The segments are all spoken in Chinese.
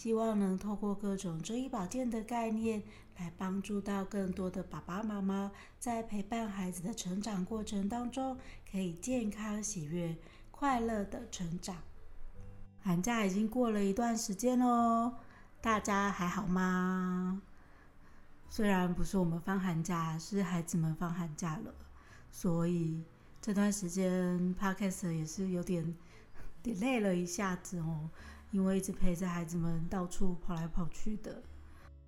希望能透过各种中医保健的概念，来帮助到更多的爸爸妈妈，在陪伴孩子的成长过程当中，可以健康、喜悦、快乐的成长。寒假已经过了一段时间喽，大家还好吗？虽然不是我们放寒假，是孩子们放寒假了，所以这段时间 Podcast 也是有点 delay 了一下子哦。因为一直陪着孩子们到处跑来跑去的，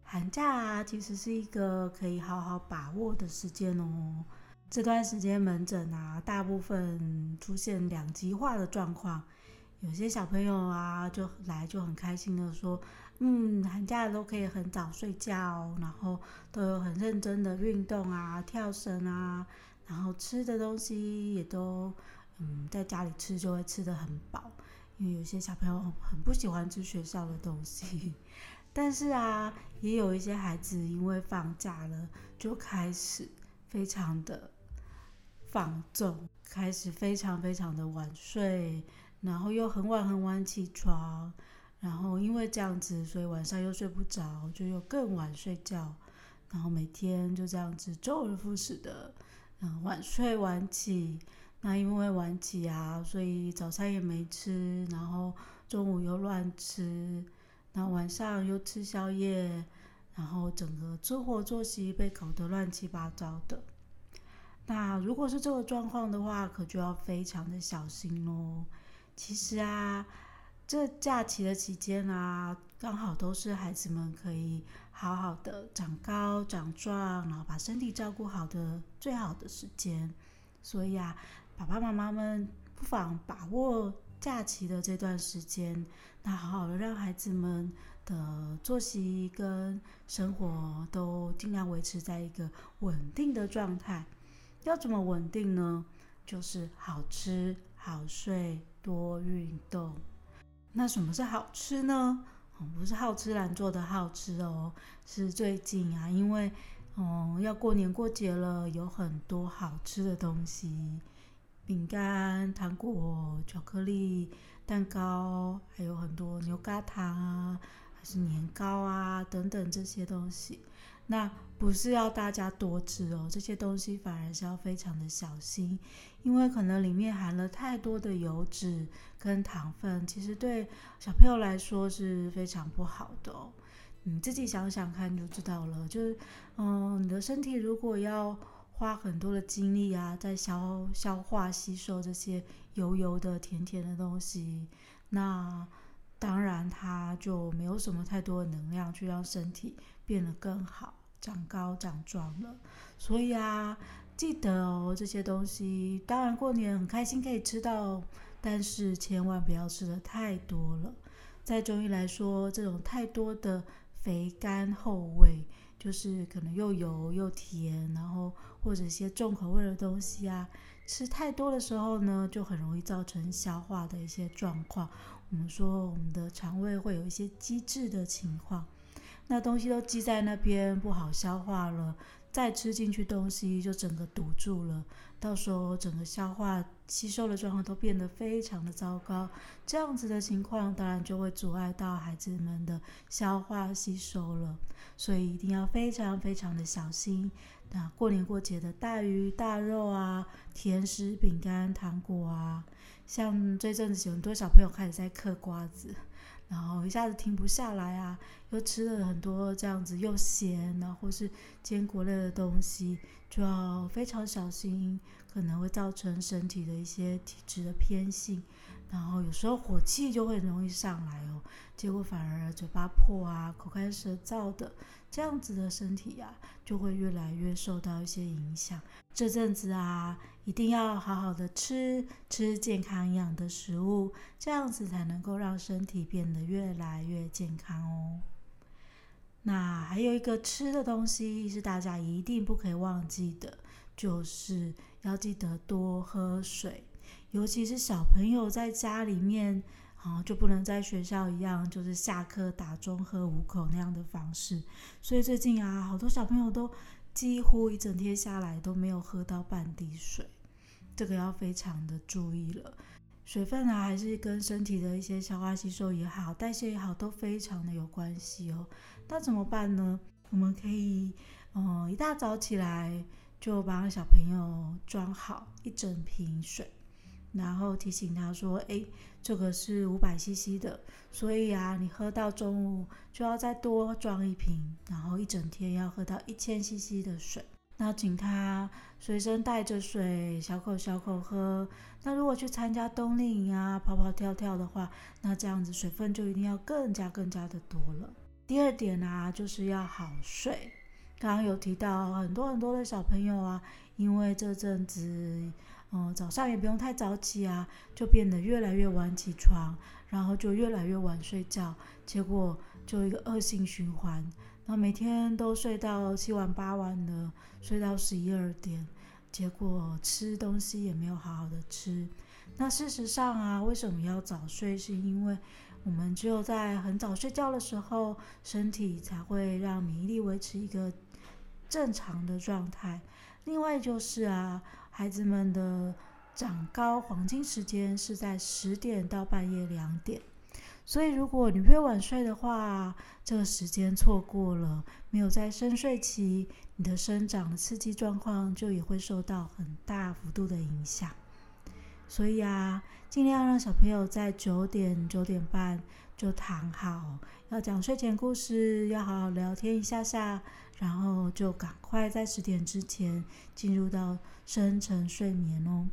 寒假啊，其实是一个可以好好把握的时间哦。这段时间门诊啊，大部分出现两极化的状况，有些小朋友啊就来就很开心的说，嗯，寒假都可以很早睡觉，然后都有很认真的运动啊，跳绳啊，然后吃的东西也都，嗯，在家里吃就会吃得很饱。因为有些小朋友很不喜欢吃学校的东西，但是啊，也有一些孩子因为放假了，就开始非常的放纵，开始非常非常的晚睡，然后又很晚很晚起床，然后因为这样子，所以晚上又睡不着，就又更晚睡觉，然后每天就这样子周而复始的，嗯，晚睡晚起。那因为晚起啊，所以早餐也没吃，然后中午又乱吃，然后晚上又吃宵夜，然后整个生活作息被搞得乱七八糟的。那如果是这个状况的话，可就要非常的小心喽。其实啊，这假期的期间啊，刚好都是孩子们可以好好的长高长壮，然后把身体照顾好的最好的时间。所以啊。爸爸妈妈们不妨把握假期的这段时间，那好好的让孩子们的作息跟生活都尽量维持在一个稳定的状态。要怎么稳定呢？就是好吃、好睡、多运动。那什么是好吃呢？不是好吃懒做的好吃哦，是最近啊，因为嗯要过年过节了，有很多好吃的东西。饼干、糖果、巧克力、蛋糕，还有很多牛轧糖啊，还是年糕啊等等这些东西。那不是要大家多吃哦，这些东西反而是要非常的小心，因为可能里面含了太多的油脂跟糖分，其实对小朋友来说是非常不好的哦。你自己想想看就知道了。就是，嗯，你的身体如果要花很多的精力啊，在消消化吸收这些油油的、甜甜的东西，那当然它就没有什么太多的能量去让身体变得更好、长高长壮了。所以啊，记得哦，这些东西当然过年很开心可以吃到，但是千万不要吃得太多了。在中医来说，这种太多的肥甘厚味。就是可能又油又甜，然后或者一些重口味的东西啊，吃太多的时候呢，就很容易造成消化的一些状况。我们说我们的肠胃会有一些积滞的情况，那东西都积在那边不好消化了，再吃进去东西就整个堵住了，到时候整个消化吸收的状况都变得非常的糟糕。这样子的情况当然就会阻碍到孩子们的消化吸收了。所以一定要非常非常的小心。那过年过节的大鱼大肉啊，甜食、饼干、糖果啊，像这阵子有很多小朋友开始在嗑瓜子，然后一下子停不下来啊，又吃了很多这样子又咸啊，或是坚果类的东西，就要非常小心，可能会造成身体的一些体质的偏性。然后有时候火气就会容易上来哦，结果反而嘴巴破啊、口干舌燥的，这样子的身体呀、啊，就会越来越受到一些影响。这阵子啊，一定要好好的吃吃健康营养的食物，这样子才能够让身体变得越来越健康哦。那还有一个吃的东西是大家一定不可以忘记的，就是要记得多喝水，尤其是小朋友在家里面，啊，就不能在学校一样，就是下课打钟喝五口那样的方式。所以最近啊，好多小朋友都几乎一整天下来都没有喝到半滴水，这个要非常的注意了。水分啊，还是跟身体的一些消化吸收也好，代谢也好，都非常的有关系哦。那怎么办呢？我们可以，嗯，一大早起来就帮小朋友装好一整瓶水，然后提醒他说：“诶，这个是五百 CC 的，所以啊，你喝到中午就要再多装一瓶，然后一整天要喝到一千 CC 的水。”那请他随身带着水，小口小口喝。那如果去参加冬令营啊，跑跑跳跳的话，那这样子水分就一定要更加更加的多了。第二点呢、啊，就是要好睡。刚刚有提到很多很多的小朋友啊，因为这阵子，嗯、早上也不用太早起啊，就变得越来越晚起床，然后就越来越晚睡觉，结果就一个恶性循环。那每天都睡到七晚八晚的，睡到十一二点，结果吃东西也没有好好的吃。那事实上啊，为什么要早睡？是因为我们只有在很早睡觉的时候，身体才会让免疫力维持一个正常的状态。另外就是啊，孩子们的长高黄金时间是在十点到半夜两点。所以，如果你越晚睡的话，这个时间错过了，没有在深睡期，你的生长的刺激状况就也会受到很大幅度的影响。所以啊，尽量让小朋友在九点、九点半就躺好，要讲睡前故事，要好好聊天一下下，然后就赶快在十点之前进入到深层睡眠哦。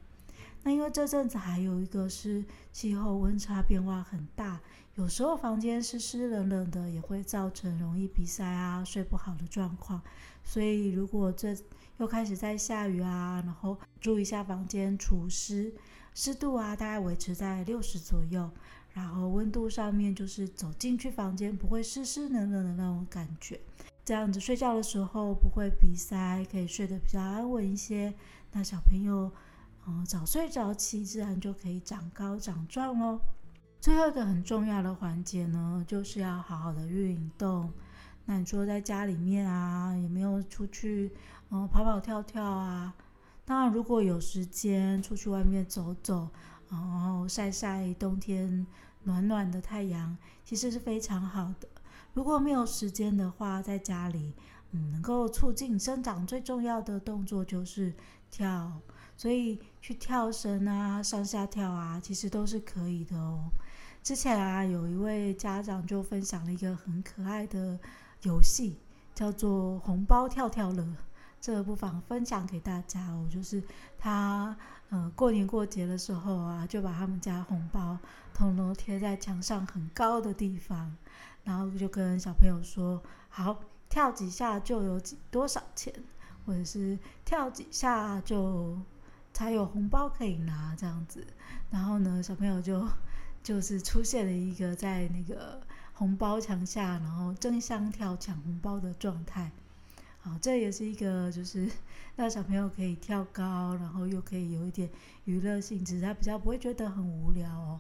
那因为这阵子还有一个是气候温差变化很大。有时候房间湿湿冷冷的，也会造成容易鼻塞啊、睡不好的状况。所以如果这又开始在下雨啊，然后注意一下房间除湿，湿度啊大概维持在六十左右，然后温度上面就是走进去房间不会湿湿冷冷的那种感觉，这样子睡觉的时候不会鼻塞，可以睡得比较安稳一些。那小朋友，嗯，早睡早起，自然就可以长高长壮哦。最后一个很重要的环节呢，就是要好好的运动。那你说在家里面啊，有没有出去，嗯，跑跑跳跳啊？当然，如果有时间出去外面走走，然后晒晒冬天暖暖的太阳，其实是非常好的。如果没有时间的话，在家里，嗯，能够促进生长最重要的动作就是跳，所以去跳绳啊，上下跳啊，其实都是可以的哦。之前啊，有一位家长就分享了一个很可爱的游戏，叫做“红包跳跳乐”。这不妨分享给大家哦。就是他，呃，过年过节的时候啊，就把他们家红包统统贴在墙上很高的地方，然后就跟小朋友说：“好，跳几下就有几多少钱，或者是跳几下就才有红包可以拿这样子。”然后呢，小朋友就。就是出现了一个在那个红包墙下，然后争相跳抢红包的状态。好，这也是一个就是让小朋友可以跳高，然后又可以有一点娱乐性质，他比较不会觉得很无聊哦。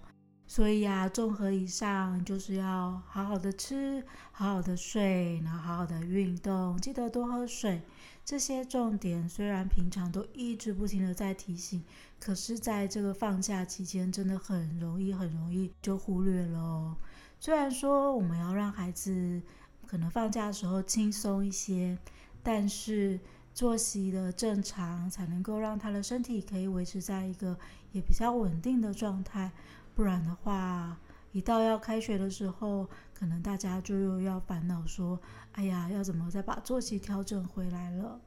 所以啊，综合以上，就是要好好的吃，好好的睡，然后好好的运动，记得多喝水。这些重点虽然平常都一直不停的在提醒，可是在这个放假期间，真的很容易很容易就忽略了。虽然说我们要让孩子可能放假的时候轻松一些，但是作息的正常才能够让他的身体可以维持在一个也比较稳定的状态，不然的话，一到要开学的时候，可能大家就又要烦恼说：“哎呀，要怎么再把作息调整回来了？”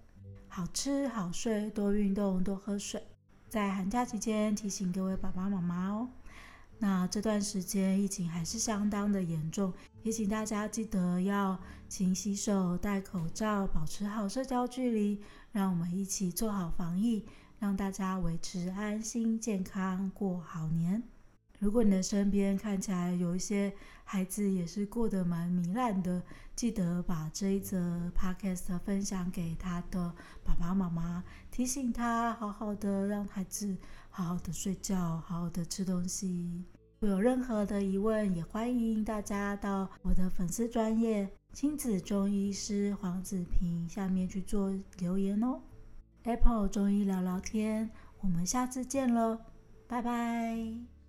好吃好睡，多运动，多喝水。在寒假期间，提醒各位爸爸妈妈哦。那这段时间疫情还是相当的严重，也请大家记得要勤洗手、戴口罩，保持好社交距离。让我们一起做好防疫，让大家维持安心健康过好年。如果你的身边看起来有一些孩子也是过得蛮糜烂的，记得把这一则 podcast 分享给他的爸爸妈妈，提醒他好好的让孩子好好的睡觉，好好的吃东西。如果有任何的疑问，也欢迎大家到我的粉丝专业亲子中医师黄子平下面去做留言哦。Apple 中医聊聊天，我们下次见喽，拜拜。